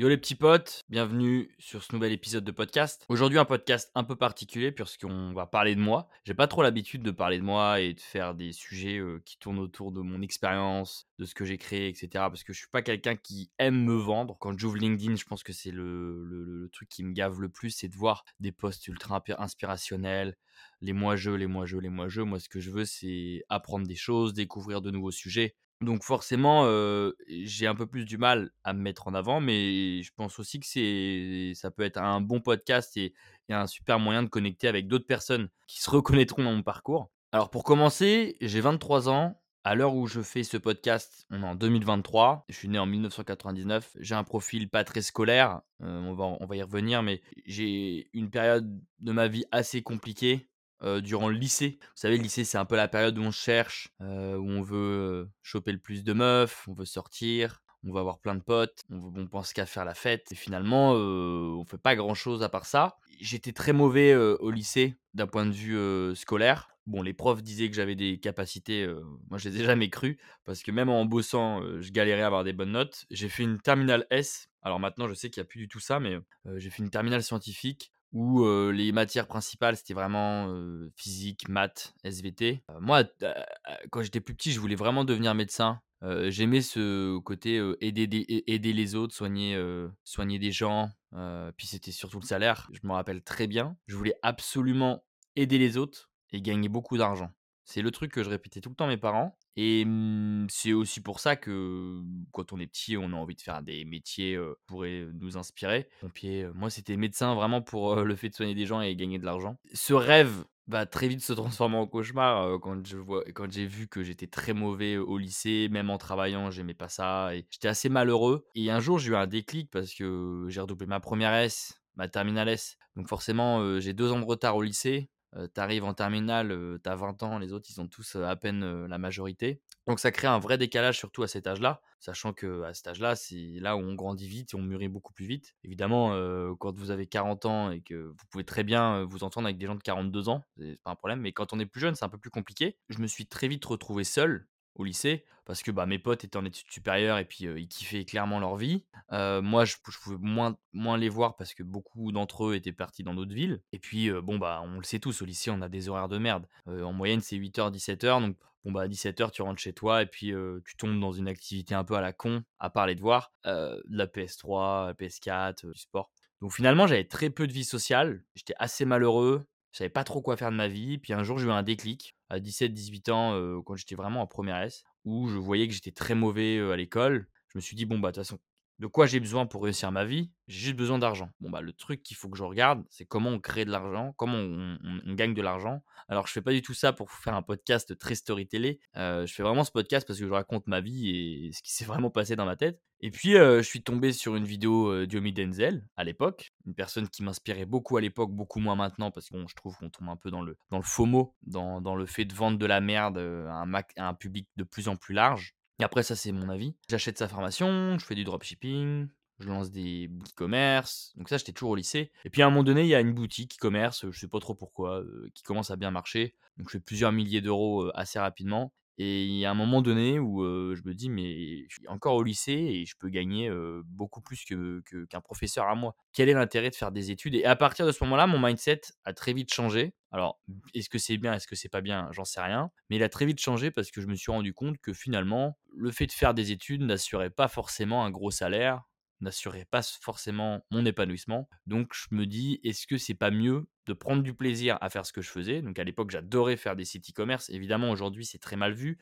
Yo les petits potes, bienvenue sur ce nouvel épisode de podcast. Aujourd'hui un podcast un peu particulier puisqu'on va parler de moi. J'ai pas trop l'habitude de parler de moi et de faire des sujets euh, qui tournent autour de mon expérience, de ce que j'ai créé, etc. Parce que je suis pas quelqu'un qui aime me vendre. Quand j'ouvre LinkedIn, je pense que c'est le, truc qui me gave le plus, c'est de voir des posts ultra inspirationnels, les moi-je, les moi-je, les moi-je. Moi ce que je veux c'est apprendre des choses, découvrir de nouveaux sujets. Donc forcément, j'ai un peu plus du mal à me mettre en avant, mais je pense aussi que ça peut être un bon podcast et un super moyen de connecter avec d'autres personnes qui se reconnaîtront dans mon parcours. Alors pour commencer, j'ai 23 ans. À l'heure où je fais ce podcast, on est en 2023. Je suis né en 1999. J'ai un profil pas très scolaire, heu, on va on va y revenir, mais j'ai une période de ma vie assez compliquée heu, durant le lycée. Vous savez, le lycée, c'est un peu la période où on cherche, heu, où on veut, heu, choper le plus de meufs, on veut sortir, on veut avoir plein de potes, on pense qu'à faire la fête et finalement, heu, on fait pas grand chose à part ça. J'étais très mauvais, au lycée d'un point de vue, scolaire. Bon, les profs disaient que j'avais des capacités, moi je les ai jamais crues parce que même en bossant, je galérais à avoir des bonnes notes. J'ai fait une terminale S. Alors maintenant, je sais qu'il y a plus du tout ça, mais, j'ai fait une terminale scientifique où, les matières principales, c'était vraiment, physique, maths, SVT. Moi, quand j'étais plus petit, je voulais vraiment devenir médecin. J'aimais ce côté, aider aider les autres, soigner, soigner des gens, puis c'était surtout le salaire. Je me rappelle très bien. Je voulais absolument aider les autres et gagner beaucoup d'argent. C'est le truc que je répétais tout le temps à mes parents et mmh, c'est aussi pour ça que, quand on est petit, on a envie de faire des métiers, qui pourraient nous inspirer. Pompier, moi c'était médecin vraiment pour, le fait de soigner des gens et gagner de l'argent. Ce rêve va très vite se transformer en cauchemar, quand je vois quand j'ai vu que j'étais très mauvais au lycée, même en travaillant, j'aimais pas ça j'étais assez malheureux et un jour, j'ai eu un déclic parce que j'ai redoublé ma première S, ma terminale S, donc forcément, j'ai 2 ans de retard au lycée. Tu en terminale, tu 20 ans, les autres, ils ont tous, à peine, la majorité. Donc ça crée un vrai décalage, surtout à cet âge-là, sachant que à cet âge-là, c'est là où on grandit vite et on mûrit beaucoup plus vite. Évidemment, quand vous avez 40 ans et que vous pouvez très bien, vous entendre avec des gens de 42 ans, c'est pas un problème, mais quand on est plus jeune, c'est un peu plus compliqué. Je me suis très vite retrouvé seul au lycée parce que, bah, mes potes étaient en études supérieures et puis, ils kiffaient clairement leur vie. Moi, je pouvais moins moins les voir parce que beaucoup d'entre eux étaient partis dans d'autres villes et puis, bon, bah, on le sait tous, au lycée, on a des horaires de merde. En moyenne, c'est 8:00-17:00 donc bon, bah, à 17:00, tu rentres chez toi et puis, tu tombes dans une activité un peu à la con, à part les devoirs, de la PS3, la PS4, heu, du sport. Donc finalement, j'avais très peu de vie sociale, j'étais assez malheureux, je savais pas trop quoi faire de ma vie. Puis un jour, j'ai eu un déclic à 17-18 ans, heu, quand j'étais vraiment en première S, où je voyais que j'étais très mauvais, heu, à l'école. Je me suis dit: «Bon, bah, de toute façon, de quoi j'ai besoin pour réussir ma vie? J'ai juste besoin d'argent. Bon, bah, le truc qu'il faut que je regarde, c'est comment on crée de l'argent, comment on gagne de l'argent. Alors, je fais pas du tout ça pour faire un podcast très storytellé. Heu, je fais vraiment ce podcast parce que je raconte ma vie et ce qui s'est vraiment passé dans ma tête. Et puis, heu, je suis tombé sur une vidéo, heu, d'Yomi Denzel, à l'époque, une personne qui m'inspirait beaucoup à l'époque, beaucoup moins maintenant parce que bon, je trouve qu'on tombe un peu dans le dans le FOMO, dans dans le fait de vendre de la merde, mac à un public de plus en plus large. Et après ça, c'est mon avis. J'achète sa formation, je fais du dropshipping, je lance des e-commerce. Donc ça, j'étais toujours au lycée. Et puis à un moment donné, il y a une boutique e-commerce, je sais pas trop pourquoi, heu, qui commence à bien marcher. Donc je fais plusieurs milliers d'euros, heu, assez rapidement. Et il y a un moment donné où, je me dis: «Mais je suis encore au lycée et je peux gagner, beaucoup plus que qu'un professeur à moi. Quel est l'intérêt de faire des études?» et à partir de ce moment-là, mon mindset a très vite changé. Alors, est-ce que c'est bien, est-ce que c'est pas bien? J'en sais rien. Mais il a très vite changé parce que je me suis rendu compte que finalement, le fait de faire des études n'assurait pas forcément un gros salaire, n'assurait pas forcément mon épanouissement. Donc je me dis: «Est-ce que c'est pas mieux de prendre du plaisir à faire ce que je faisais?» donc à l'époque, j'adorais faire des sites e-commerce. Évidemment, aujourd'hui, c'est très mal vu,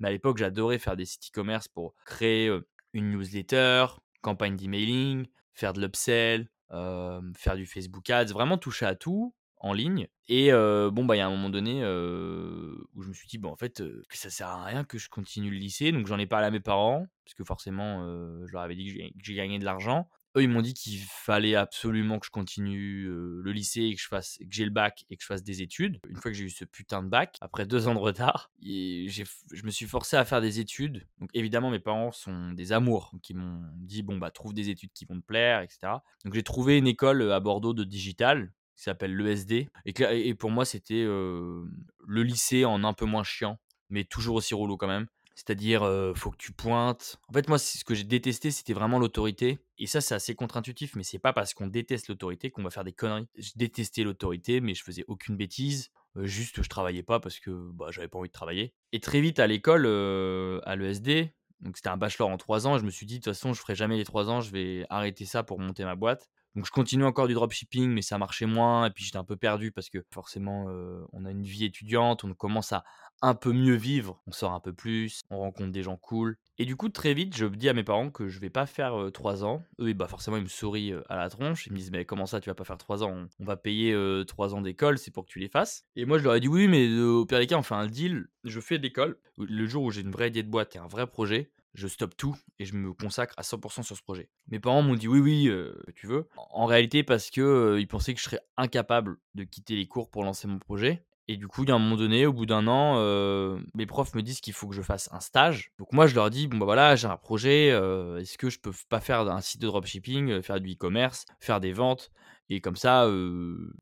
mais à l'époque, j'adorais faire des sites e-commerce pour créer, une newsletter, campagne d'emailing, faire de l'upsell, faire du Facebook Ads, vraiment toucher à tout en ligne et heu, bon, bah, il y a un moment donné, heu, où je me suis dit: «Bah, en fait, heu, que ça sert à rien que je continue le lycée», donc j'en ai parlé à mes parents, parce que forcément, je leur avais dit que j'ai gagné de l'argent. Eux, ils m'ont dit qu'il fallait absolument que je continue, le lycée que je fasse que j'ai le bac et que je fasse des études. Une fois que j'ai eu ce putain de bac, après 2 ans de retard et je me suis forcé à faire des études. Donc évidemment, mes parents sont des amours, donc ils m'ont dit: «Bon, bah, trouve des études qui vont te plaire et cetera». Donc j'ai trouvé une école, à Bordeaux de digital, qui s'appelle l'ESD et et pour moi, c'était, le lycée en un peu moins chiant, mais toujours aussi relou quand même. C'est-à-dire, faut que tu pointes. En fait, moi, ce que j'ai détesté, c'était vraiment l'autorité et ça, c'est assez contre-intuitif, mais c'est pas parce qu'on déteste l'autorité qu'on va faire des conneries. Je détestais l'autorité, mais je faisais aucune bêtise. Juste, je travaillais pas parce que, bah, j'avais pas envie de travailler et très vite à l'école, à l'ESD, donc c'était un bachelor en 3 ans, je me suis dit: «De toute façon, je ferai jamais les 3 ans, je vais arrêter ça pour monter ma boîte». Donc je continue encore du dropshipping, mais ça marchait moins et puis j'étais un peu perdu parce que forcément, on a une vie étudiante, on commence à un peu mieux vivre, on sort un peu plus, on rencontre des gens cool et du coup, très vite, je dis à mes parents que je vais pas faire, heu, 3 ans. Eux, bah, forcément, ils me sourient, à la tronche. Ils me disent: «Mais comment ça, tu vas pas faire 3 ans? On va payer, heu, 3 ans d'école, c'est pour que tu les fasses» et moi, je leur ai dit: «Oui, mais au pire des cas, on fait un deal, je fais l'école. Le jour où j'ai une vraie idée de boîte et un vrai projet, je stoppe tout et je me consacre à 100% sur ce projet». Mes parents m'ont dit: «Oui, oui, heu, tu veux». En réalité parce que, heu, ils pensaient que je serais incapable de quitter les cours pour lancer mon projet et du coup, il y a un moment donné, au bout d'un an, heu, mes profs me disent qu'il faut que je fasse un stage. Donc moi, je leur dis: «Bon, bah, voilà, j'ai un projet, est-ce que je peux pas faire un site de dropshipping, faire du e-commerce, faire des ventes? Et comme ça,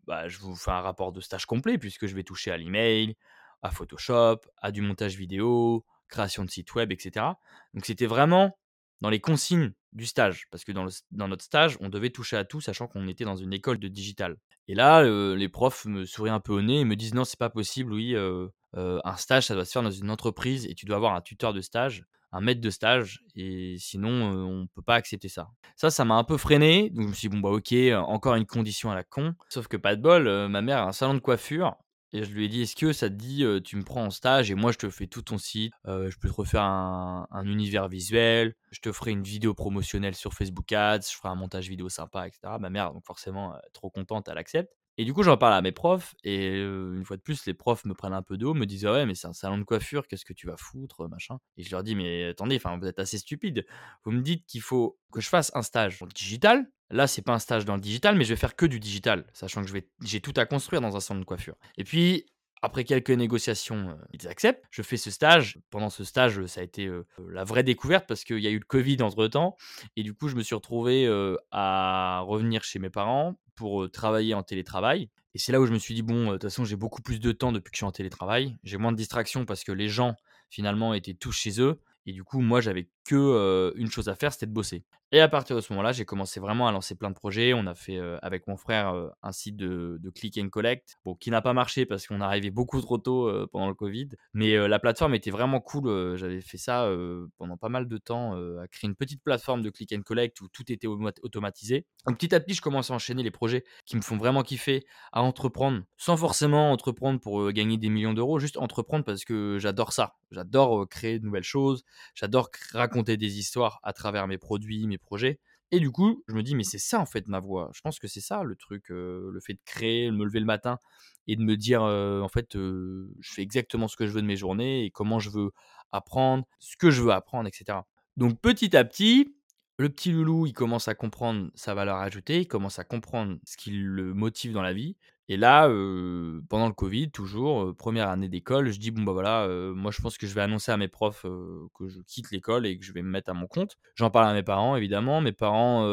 bah, je vous fais un rapport de stage complet puisque je vais toucher à l'email, à Photoshop, à du montage vidéo, création de site web et cetera». Donc c'était vraiment dans les consignes du stage parce que dans dans notre stage, on devait toucher à tout sachant qu'on était dans une école de digital. Et là, heu, les profs me sourient un peu au nez et me disent: «Non, c'est pas possible, oui, heu heu, un stage, ça doit se faire dans une entreprise et tu dois avoir un tuteur de stage, un maître de stage et sinon, on peut pas accepter ça». Ça, ça m'a un peu freiné, donc je me suis dit: «Bon, bah, OK, encore une condition à la con». Sauf que pas de bol, ma mère a un salon de coiffure et je lui ai dit: «Est-ce que ça te dit, tu me prends en stage et moi je te fais tout ton site, je peux te refaire un un univers visuel, je te ferai une vidéo promotionnelle sur Facebook Ads, je ferai un montage vidéo sympa et cetera». Ma mère donc forcément, trop contente, elle accepte et du coup, j'en parle à mes profs et une fois de plus, les profs me prennent un peu de haut, me disent: «Ah ouais, mais c'est un salon de coiffure, qu'est-ce que tu vas foutre, machin?» et je leur dis: «Mais attendez, vous êtes assez stupides. Vous me dites qu'il faut que je fasse un stage le digital. Là, c'est pas un stage dans le digital, mais je vais faire que du digital, sachant que j'ai tout à construire dans un salon de coiffure et puis après quelques négociations, heu, ils acceptent. Je fais ce stage. Pendant ce stage, ça a été, heu, la vraie découverte parce qu'il y a eu le covid entre-temps et du coup, je me suis retrouvé, à revenir chez mes parents pour, travailler en télétravail et c'est là où je me suis dit: «Bon, de toute façon, j'ai beaucoup plus de temps depuis que je suis en télétravail. J'ai moins de distractions parce que les gens, finalement, étaient tous chez eux et du coup, moi, j'avais une chose à faire, c'était de bosser» et à partir de ce moment-là, j'ai commencé vraiment à lancer plein de projets. On a fait, avec mon frère, un site de click and collect, bon, qui n'a pas marché parce qu'on arrivait beaucoup trop tôt, pendant le covid, mais la plateforme était vraiment cool, j'avais fait ça, pendant pas mal de temps, à créer une petite plateforme de click and collect où tout était automatisé. Donc petit à petit, je commence à enchaîner les projets qui me font vraiment kiffer, à entreprendre, sans forcément entreprendre pour, gagner des millions d'euros, juste entreprendre parce que j'adore ça. J'adore, créer de nouvelles choses, j'adore cr raconter des histoires à travers mes produits, mes projets et du coup, je me dis: «Mais c'est ça, en fait, ma voie». Je pense que c'est ça le truc, le fait de créer, de me lever le matin et de me dire, «En fait, je fais exactement ce que je veux de mes journées et comment je veux apprendre, ce que je veux apprendre et cetera». Donc petit à petit, le petit loulou, il commence à comprendre sa valeur ajoutée, il commence à comprendre ce qui le motive dans la vie et là, pendant le covid toujours, 1 année d'école, je dis: «Bon, bah, voilà, moi je pense que je vais annoncer à mes profs, que je quitte l'école et que je vais me mettre à mon compte». J'en parle à mes parents évidemment. Mes parents,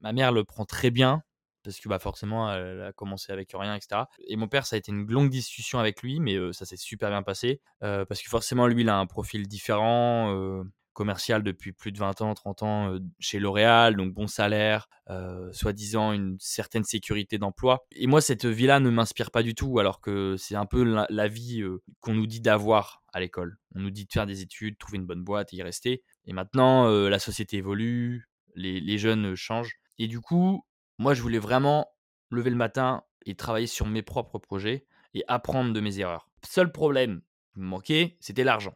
ma mère le prend très bien parce que, bah, forcément, elle a commencé avec rien et cetera et mon père, ça a été une longue discussion avec lui, mais ça s'est super bien passé, parce que forcément lui, il a un profil différent, commercial depuis plus de 20 ans, 30 ans, chez L'Oréal, donc bon salaire, soi-disant une certaine sécurité d'emploi et moi cette vie-là ne m'inspire pas du tout alors que c'est un peu la vie, qu'on nous dit d'avoir à l'école. On nous dit de faire des études, trouver une bonne boîte et y rester et maintenant, la société évolue, les les jeunes, changent et du coup, moi je voulais vraiment lever le matin et travailler sur mes propres projets et apprendre de mes erreurs. Seul problème qui me manquait, c'était l'argent.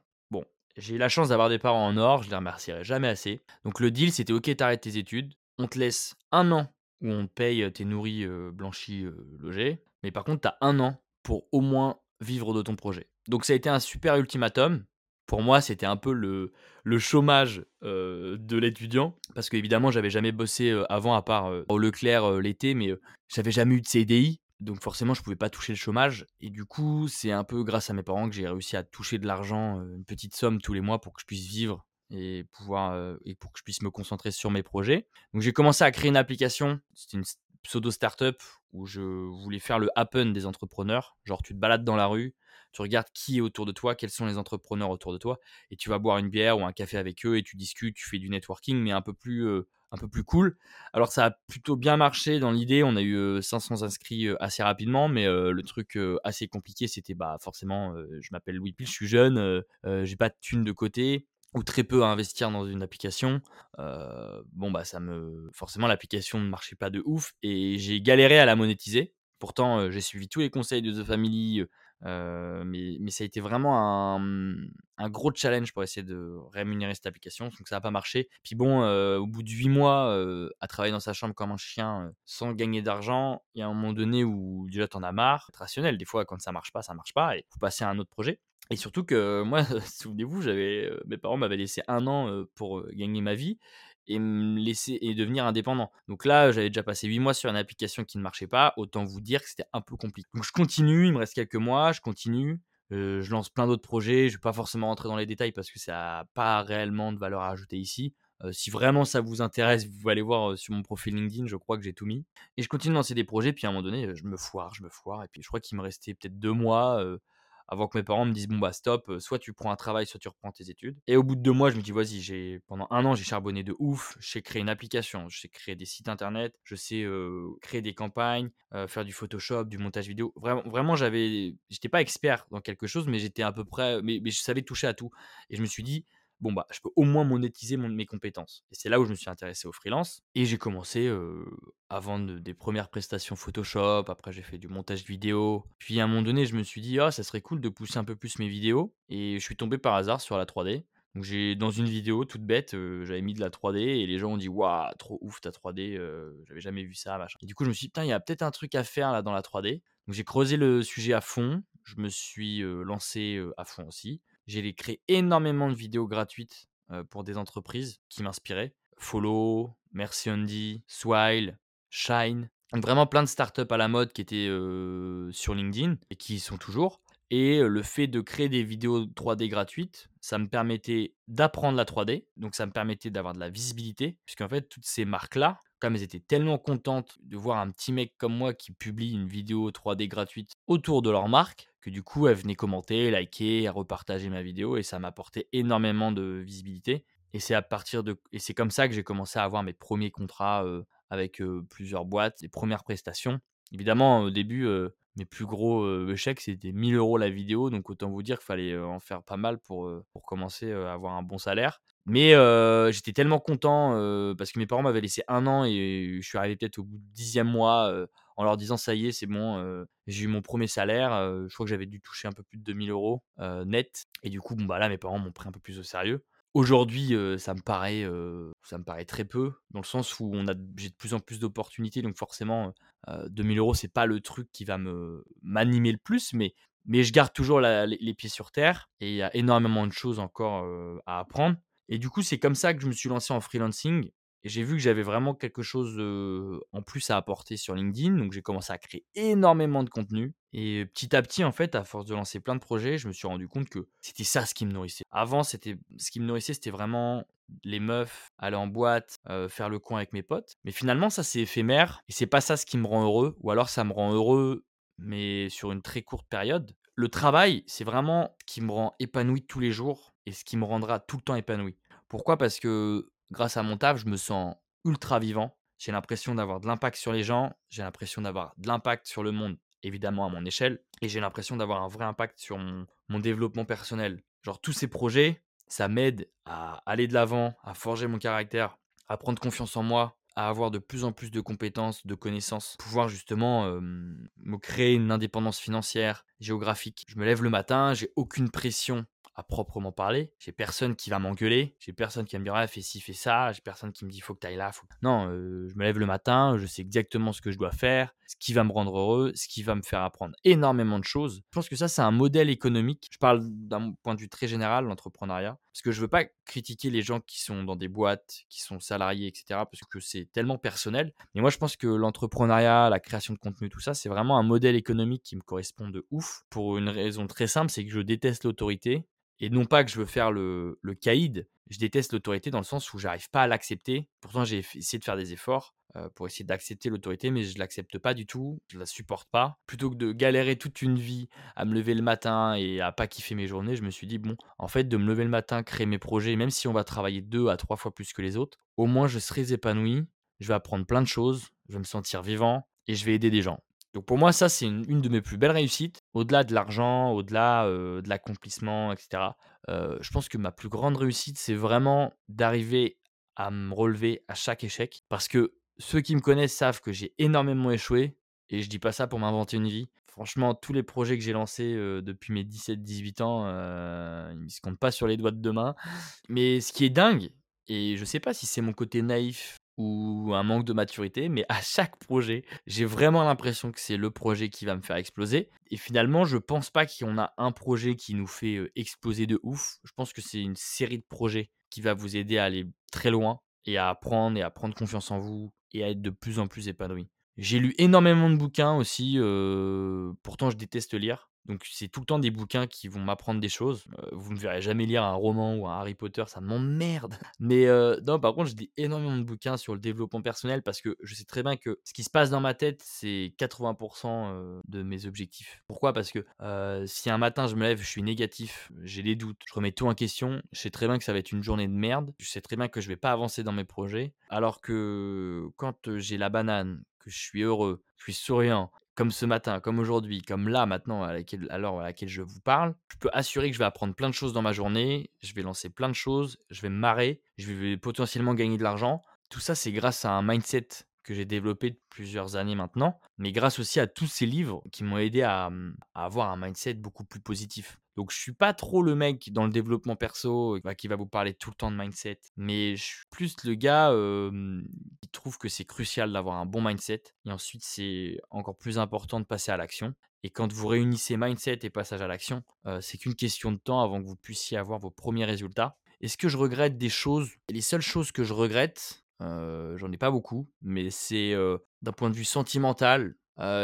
J'ai eu la chance d'avoir des parents en or, je les remercierai jamais assez. Donc le deal, c'était: «OK, tu arrêtes tes études, on te laisse 1 an où on te paye, tes nourris, heu, blanchis, heu, logés, mais par contre, tu as 1 an pour au moins vivre de ton projet». Donc ça a été un super ultimatum. Pour moi, c'était un peu le chômage, heu, de l'étudiant parce qu'évidemment, j'avais jamais bossé, avant à part, au Leclerc, l'été, mais j'avais jamais eu de CDI, donc forcément, je pouvais pas toucher le chômage et du coup, c'est un peu grâce à mes parents que j'ai réussi à toucher de l'argent, une petite somme tous les mois pour que je puisse vivre et pouvoir, et pour que je puisse me concentrer sur mes projets. Donc j'ai commencé à créer une application, c'était une pseudo startup où je voulais faire le Happen des entrepreneurs. Genre tu te balades dans la rue, tu regardes qui est autour de toi, quels sont les entrepreneurs autour de toi, et tu vas boire une bière ou un café avec eux et tu discutes, tu fais du networking, mais un peu plus, un peu plus cool. Alors ça a plutôt bien marché dans l'idée, on a eu 500 inscrits assez rapidement, mais le truc assez compliqué, c'était bah forcément, je m'appelle Louis Pile, je suis jeune, j'ai pas de thunes de côté, ou très peu à investir dans une application, bon bah ça me forcément l'application ne marchait pas de ouf et j'ai galéré à la monétiser. Pourtant j'ai suivi tous les conseils de The Family, mais, mais ça a été vraiment un, mmh, un, gros challenge pour essayer de rémunérer cette application, donc ça n'a pas marché. Puis bon, au bout de 8 mois à travailler dans sa chambre comme un chien sans gagner d'argent, il y a un moment donné où déjà t'en as marre, c'est rationnel, des fois quand ça marche pas, ça marche pas, et faut passer à un autre projet. Et surtout que moi, souvenez-vous, j'avais, mes parents m'avaient laissé un an pour gagner ma vie et me laisser et devenir indépendant. Donc là, j'avais déjà passé 8 mois sur une application qui ne marchait pas. Autant vous dire que c'était un peu compliqué. Donc je continue, il me reste quelques mois, je continue. je lance plein d'autres projets. Je ne vais pas forcément rentrer dans les détails parce que ça n'a pas réellement de valeur à ajouter ici. si vraiment ça vous intéresse, vous allez voir sur mon profil LinkedIn, je crois que j'ai tout mis. Et je continue de lancer des projets, puis à un moment donné, je me foire, je me foire. Et puis je crois qu'il me restait peut-être deux mois avant que mes parents me disent bon bah stop, soit tu prends un travail, soit tu reprends tes études. Et au bout de deux mois, je me dis vas-y, j'ai pendant un an j'ai charbonné de ouf, je sais créer une application, je sais créer des sites internet, je sais créer des campagnes, faire du Photoshop, du montage vidéo. Vraiment, vraiment j'avais, j'étais pas expert dans quelque chose, mais j'étais à peu près, mais je savais toucher à tout. Et je me suis dit bon bah je peux au moins monétiser mes compétences. Et c'est là où je me suis intéressé au freelance et j'ai commencé à vendre des premières prestations Photoshop, après j'ai fait du montage vidéo. Puis à un moment donné, je me suis dit ah ça serait cool de pousser un peu plus mes vidéos et je suis tombé par hasard sur la 3D. Donc j'ai dans une vidéo toute bête, j'avais mis de la 3D et les gens ont dit waouh trop ouf ta 3D, j'avais jamais vu ça machin. Et du coup je me suis dit putain il y a peut-être un truc à faire là dans la 3D. Donc j'ai creusé le sujet à fond, je me suis lancé à fond aussi. J'ai créé énormément de vidéos gratuites pour des entreprises qui m'inspiraient. Follow, Merci Andy, Swile, Shine. vraiment plein de startups à la mode qui étaient sur LinkedIn et qui y sont toujours. Et le fait de créer des vidéos 3D gratuites, ça me permettait d'apprendre la 3D, donc ça me permettait d'avoir de la visibilité, puisqu'en fait, toutes ces marques-là, comme elles étaient tellement contentes de voir un petit mec comme moi qui publie une vidéo 3D gratuite autour de leur marque, que du coup, elles venaient commenter, liker, repartager ma vidéo, et ça m'apportait énormément de visibilité. Et c'est à partir de, et c'est comme ça que j'ai commencé à avoir mes premiers contrats avec plusieurs boîtes, les premières prestations. Évidemment, au début, mes plus gros échecs, c'était 1000 euros la vidéo. Donc, autant vous dire qu'il fallait en faire pas mal pour, pour commencer à avoir un bon salaire. Mais j'étais tellement content parce que mes parents m'avaient laissé un an et je suis arrivé peut-être au bout du dixième mois en leur disant ça y est, c'est bon, j'ai eu mon premier salaire. je crois que j'avais dû toucher un peu plus de 2000 euros net. Et du coup, bon, bah là, mes parents m'ont pris un peu plus au sérieux. Aujourd'hui, ça me paraît, ça me paraît très peu, dans le sens où on a, j'ai de plus en plus d'opportunités, donc forcément, 2000 euros, c'est pas le truc qui va me m'animer le plus, mais mais je garde toujours les, pieds sur terre et il y a énormément de choses encore à apprendre. Et du coup, c'est comme ça que je me suis lancé en freelancing et j'ai vu que j'avais vraiment quelque chose en plus à apporter sur LinkedIn. Donc j'ai commencé à créer énormément de contenu. Et petit à petit, en fait, à force de lancer plein de projets, je me suis rendu compte que c'était ça ce qui me nourrissait. Avant, c'était ce qui me nourrissait, c'était vraiment les meufs, aller en boîte, faire le coin avec mes potes. Mais finalement, ça c'est éphémère et c'est pas ça ce qui me rend heureux. Ou alors ça me rend heureux, mais sur une très courte période. Le travail, c'est vraiment ce qui me rend épanoui tous les jours et ce qui me rendra tout le temps épanoui. Pourquoi? Parce que grâce à mon taf, je me sens ultra vivant. J'ai l'impression d'avoir de l'impact sur les gens, j'ai l'impression d'avoir de l'impact sur le monde, évidemment à mon échelle, et j'ai l'impression d'avoir un vrai impact sur mon, développement personnel. Genre tous ces projets, ça m'aide à aller de l'avant, à forger mon caractère, à prendre confiance en moi, à avoir de plus en plus de compétences, de connaissances, pouvoir justement me créer une indépendance financière, géographique. Je me lève le matin, j'ai aucune pression à proprement parler. J'ai personne qui va m'engueuler. J'ai personne qui va me dire ah, fais ci, fais ça. J'ai personne qui me dit faut que tu ailles là. Non, je me lève le matin, je sais exactement ce que je dois faire, ce qui va me rendre heureux, ce qui va me faire apprendre énormément de choses. Je pense que ça, c'est un modèle économique. Je parle d'un point de vue très général, l'entrepreneuriat. Parce que je veux pas critiquer les gens qui sont dans des boîtes, qui sont salariés, etc. Parce que c'est tellement personnel. Mais moi, je pense que l'entrepreneuriat, la création de contenu, tout ça, c'est vraiment un modèle économique qui me correspond de ouf. Pour une raison très simple, c'est que je déteste l'autorité Et non pas que je veux faire le, caïd, je déteste l'autorité dans le sens où j'arrive pas à l'accepter. Pourtant, j'ai essayé de faire des efforts euh, pour essayer d'accepter l'autorité, mais je l'accepte pas du tout, je la supporte pas. Plutôt que de galérer toute une vie à me lever le matin et à pas kiffer mes journées, je me suis dit, bon, en fait, de me lever le matin, créer mes projets, même si on va travailler deux à trois fois plus que les autres, au moins je serai épanoui, je vais apprendre plein de choses, je vais me sentir vivant et je vais aider des gens. Donc pour moi, ça, c'est une, de mes plus belles réussites, au-delà de l'argent, au-delà de l'accomplissement, etc. Je pense que ma plus grande réussite, c'est vraiment d'arriver à me relever à chaque échec. Parce que ceux qui me connaissent savent que j'ai énormément échoué, et je dis pas ça pour m'inventer une vie. Franchement, tous les projets que j'ai lancés depuis mes 17-18 ans, ils ne se comptent pas sur les doigts de deux mains. Mais ce qui est dingue, et je sais pas si c'est mon côté naïf ou un manque de maturité, mais à chaque projet, j'ai vraiment l'impression que c'est le projet qui va me faire exploser. Et finalement, je pense pas qu'on a un projet qui nous fait exploser de ouf. Je pense que c'est une série de projets qui va vous aider à aller très loin et à apprendre et à prendre confiance en vous et à être de plus en plus épanoui. J'ai lu énormément de bouquins aussi, pourtant je déteste lire. Donc c'est tout le temps des bouquins qui vont m'apprendre des choses. vous ne verrez jamais lire un roman ou un Harry Potter, ça m'emmerde. Mais non, par contre, je lis énormément de bouquins sur le développement personnel parce que je sais très bien que ce qui se passe dans ma tête, c'est 80% de mes objectifs. Pourquoi? Parce que si un matin je me lève, je suis négatif, j'ai des doutes, je remets tout en question, je sais très bien que ça va être une journée de merde, je sais très bien que je vais pas avancer dans mes projets, alors que quand j'ai la banane, que je suis heureux, je suis souriant comme ce matin, comme aujourd'hui, comme là maintenant à, l'heure à laquelle je vous parle, je peux assurer que je vais apprendre plein de choses dans ma journée, je vais lancer plein de choses, je vais me marrer, je vais potentiellement gagner de l'argent. Tout ça, c'est grâce à un mindset que j'ai développé depuis plusieurs années maintenant, mais grâce aussi à tous ces livres qui m'ont aidé à, à, avoir un mindset beaucoup plus positif. Donc je suis pas trop le mec dans le développement perso bah, qui va vous parler tout le temps de mindset, mais je suis plus le gars qui trouve que c'est crucial d'avoir un bon mindset et ensuite c'est encore plus important de passer à l'action. Et quand vous réunissez mindset et passage à l'action, c'est qu'une question de temps avant que vous puissiez avoir vos premiers résultats. Est-ce que je regrette des choses Les seules choses que je regrette, j'en ai pas beaucoup, mais c'est d'un point de vue sentimental.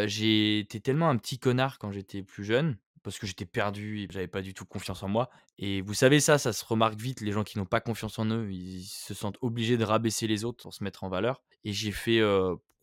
j'ai été tellement un petit connard quand j'étais plus jeune parce que j'étais perdu et j'avais pas du tout confiance en moi. Et vous savez ça, ça se remarque vite. Les gens qui n'ont pas confiance en eux, ils se sentent obligés de rabaisser les autres pour se mettre en valeur. Et j'ai fait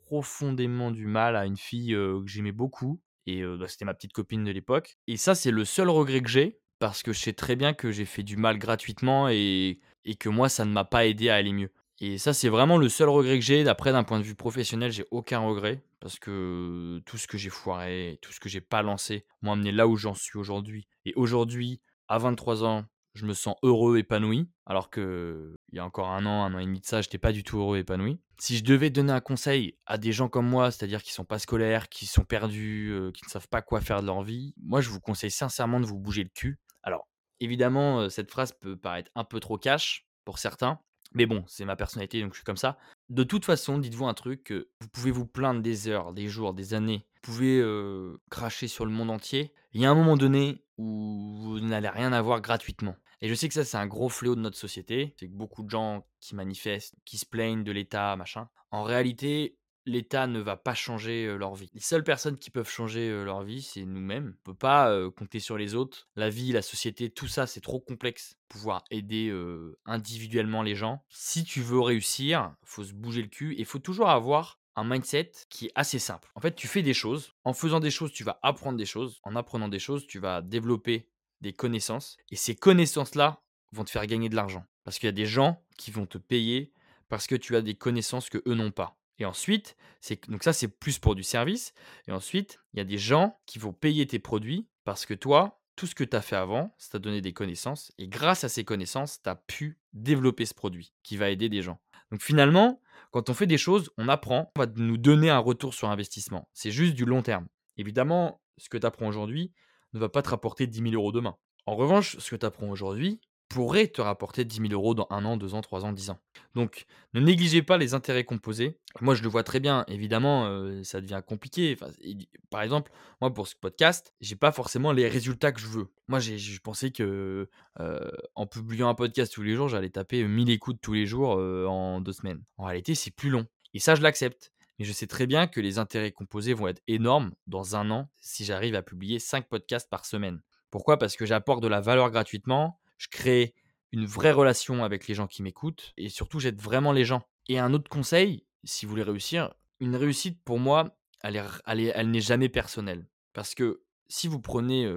profondément du mal à une fille que j'aimais beaucoup. Et bah, c'était ma petite copine de l'époque. Et ça, c'est le seul regret que j'ai parce que je sais très bien que j'ai fait du mal gratuitement et que moi, ça ne m'a pas aidé à aller mieux. Et ça, c'est vraiment le seul regret que j'ai. D'après, d'un point de vue professionnel, j'ai aucun regret. Parce que tout ce que j'ai foiré, tout ce que j'ai pas lancé, m'ont amené là où j'en suis aujourd'hui. Et aujourd'hui, à 23 ans, je me sens heureux, épanoui. Alors que il y a encore un an, un an et demi de ça, j'étais pas du tout heureux, épanoui. Si je devais donner un conseil à des gens comme moi, c'est-à-dire qui sont pas scolaires, qui sont perdus, euh, qui ne savent pas quoi faire de leur vie, moi, je vous conseille sincèrement de vous bouger le cul. Alors, évidemment, euh, cette phrase peut paraître un peu trop cash pour certains. Mais bon, c'est ma personnalité, donc je suis comme ça. De toute façon, dites-vous un truc, vous pouvez vous plaindre des heures, des jours, des années. Vous pouvez cracher sur le monde entier. Il y a un moment donné où vous n'allez rien avoir gratuitement. Et je sais que ça, c'est un gros fléau de notre société. C'est que beaucoup de gens qui manifestent, qui se plaignent de l'État, machin. En réalité, l'État ne va pas changer leur vie. Les seules personnes qui peuvent changer leur vie, c'est nous-mêmes. On peut pas compter sur les autres. La vie, la société, tout ça, c'est trop complexe. Pouvoir aider individuellement les gens. Si tu veux réussir, faut se bouger le cul et faut toujours avoir un mindset qui est assez simple. En fait, tu fais des choses. En faisant des choses, tu vas apprendre des choses. En apprenant des choses, tu vas développer des connaissances. Et ces connaissances-là vont te faire gagner de l'argent. Parce qu'il y a des gens qui vont te payer parce que tu as des connaissances que eux n'ont pas. Et ensuite, donc ça c'est plus pour du service. Et ensuite, il y a des gens qui vont payer tes produits parce que toi, tout ce que tu as fait avant, ça t'a donné des connaissances. Et grâce à ces connaissances, tu as pu développer ce produit qui va aider des gens. Donc finalement, quand on fait des choses, on apprend, on va nous donner un retour sur investissement. C'est juste du long terme. Évidemment, ce que tu apprends aujourd'hui ne va pas te rapporter 10 000 euros demain. En revanche, ce que tu apprends aujourd'hui pourrait te rapporter 10 000 euros dans un an, deux ans, trois ans, dix ans. Donc, ne négligez pas les intérêts composés. Moi, je le vois très bien. Évidemment, euh, ça devient compliqué. par exemple, moi, pour ce podcast, j'ai pas forcément les résultats que je veux. Moi, je pensais que euh, en publiant un podcast tous les jours, j'allais taper 1000 écoutes tous les jours euh, en deux semaines. En réalité, c'est plus long. Et ça, je l'accepte. Mais je sais très bien que les intérêts composés vont être énormes dans un an si j'arrive à publier 5 podcasts par semaine. Pourquoi? Parce que j'apporte de la valeur gratuitement, je crée une vraie relation avec les gens qui m'écoutent et surtout j'aide vraiment les gens. Et un autre conseil, si vous voulez réussir, une réussite pour moi, elle n'est jamais personnelle. Parce que si vous prenez,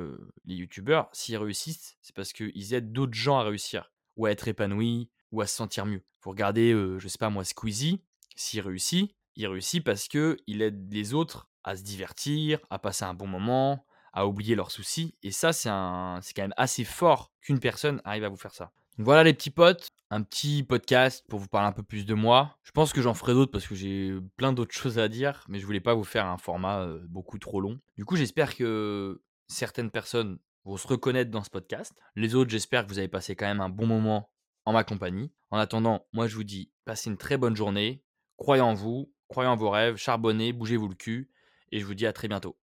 les youtubeurs, s'ils réussissent, c'est parce qu'ils aident d'autres gens à réussir ou à être épanouis ou à se sentir mieux. Vous regardez, heu, je sais pas moi, Squeezie, s'il réussit, il réussit parce qu'il aide les autres à se divertir, à passer un bon moment, à oublier leurs soucis et ça, c'est quand même assez fort qu'une personne arrive à vous faire ça. Donc voilà les petits potes, un petit podcast pour vous parler un peu plus de moi. Je pense que j'en ferai d'autres parce que j'ai plein d'autres choses à dire, mais je voulais pas vous faire un format, heu, beaucoup trop long. Du coup, j'espère que certaines personnes vont se reconnaître dans ce podcast. Les autres, j'espère que vous avez passé quand même un bon moment en ma compagnie. En attendant, moi je vous dis: passez une très bonne journée, croyez en vous, croyez en vos rêves, charbonnez, bougez-vous le cul et je vous dis à très bientôt.